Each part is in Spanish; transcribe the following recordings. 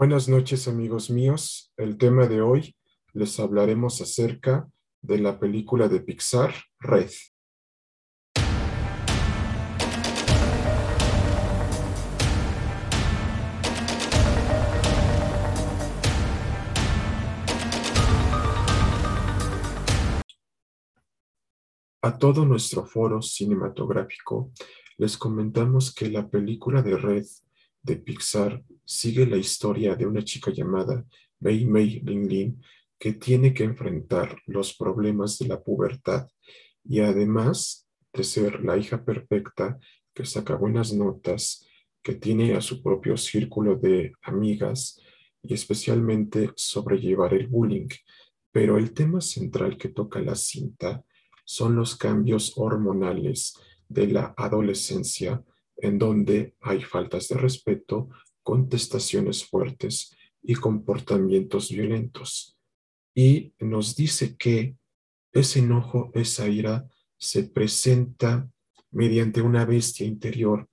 Buenas noches amigos míos. El tema de hoy les hablaremos acerca de la película de Pixar, Red. A todo nuestro foro cinematográfico les comentamos que la película de Red de Pixar sigue la historia de una chica llamada Mei Mei Ling Ling que tiene que enfrentar los problemas de la pubertad y además de ser la hija perfecta que saca buenas notas, que tiene a su propio círculo de amigas y especialmente sobrellevar el bullying. Pero el tema central que toca la cinta son los cambios hormonales de la adolescencia en donde hay faltas de respeto, contestaciones fuertes y comportamientos violentos. Y nos dice que ese enojo, esa ira, se presenta mediante una bestia interior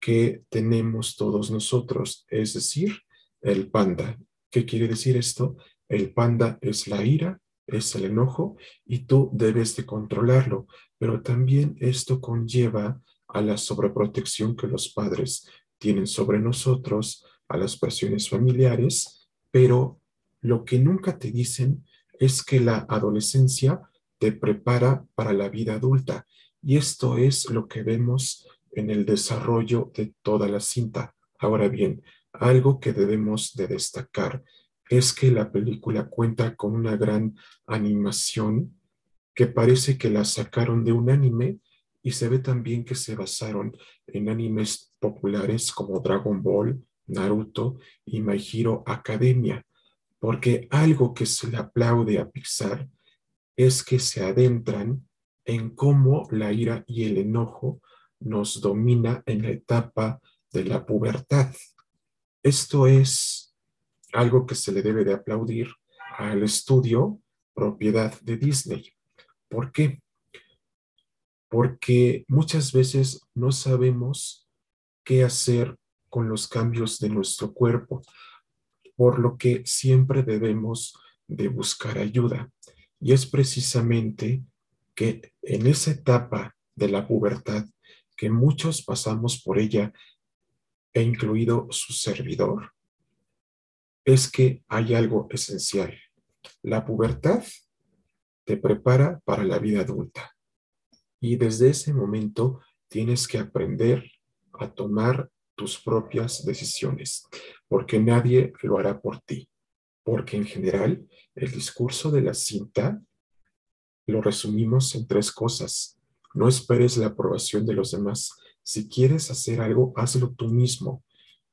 que tenemos todos nosotros, es decir, el panda. ¿Qué quiere decir esto? El panda es la ira, es el enojo y tú debes de controlarlo, pero también esto conlleva a la sobreprotección que los padres tienen sobre nosotros, a las presiones familiares, pero lo que nunca te dicen es que la adolescencia te prepara para la vida adulta y esto es lo que vemos en el desarrollo de toda la cinta. Ahora bien, algo que debemos de destacar es que la película cuenta con una gran animación que parece que la sacaron de un anime y se ve también que se basaron en animes populares como Dragon Ball, Naruto y My Hero Academia, porque algo que se le aplaude a Pixar es que se adentran en cómo la ira y el enojo nos domina en la etapa de la pubertad. Esto es algo que se le debe de aplaudir al estudio propiedad de Disney. ¿Por qué? porque muchas veces no sabemos qué hacer con los cambios de nuestro cuerpo, por lo que siempre debemos de buscar ayuda. Y es precisamente que en esa etapa de la pubertad, que muchos pasamos por ella, e incluido su servidor, es que hay algo esencial. La pubertad te prepara para la vida adulta. Y desde ese momento tienes que aprender a tomar tus propias decisiones, porque nadie lo hará por ti. Porque en general el discurso de la cinta lo resumimos en tres cosas. No esperes la aprobación de los demás. Si quieres hacer algo, hazlo tú mismo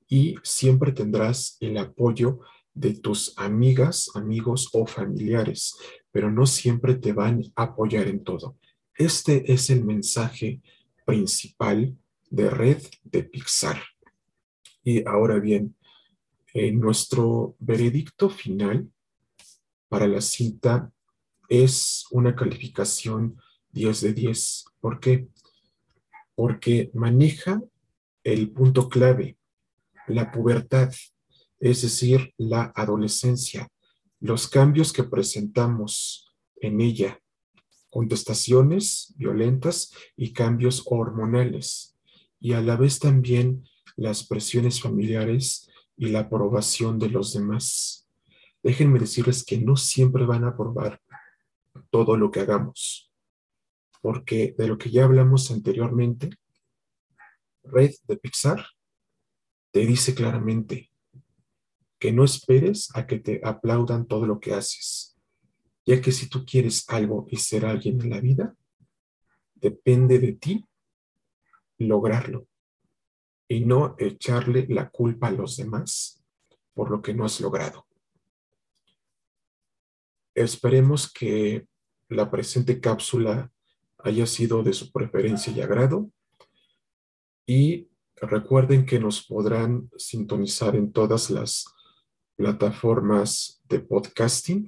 y siempre tendrás el apoyo de tus amigas, amigos o familiares, pero no siempre te van a apoyar en todo. Este es el mensaje principal de red de Pixar. Y ahora bien, en nuestro veredicto final para la cinta es una calificación 10 de 10. ¿Por qué? Porque maneja el punto clave, la pubertad, es decir, la adolescencia, los cambios que presentamos en ella contestaciones violentas y cambios hormonales, y a la vez también las presiones familiares y la aprobación de los demás. Déjenme decirles que no siempre van a aprobar todo lo que hagamos, porque de lo que ya hablamos anteriormente, Red de Pixar te dice claramente que no esperes a que te aplaudan todo lo que haces ya que si tú quieres algo y ser alguien en la vida, depende de ti lograrlo y no echarle la culpa a los demás por lo que no has logrado. Esperemos que la presente cápsula haya sido de su preferencia y agrado y recuerden que nos podrán sintonizar en todas las plataformas de podcasting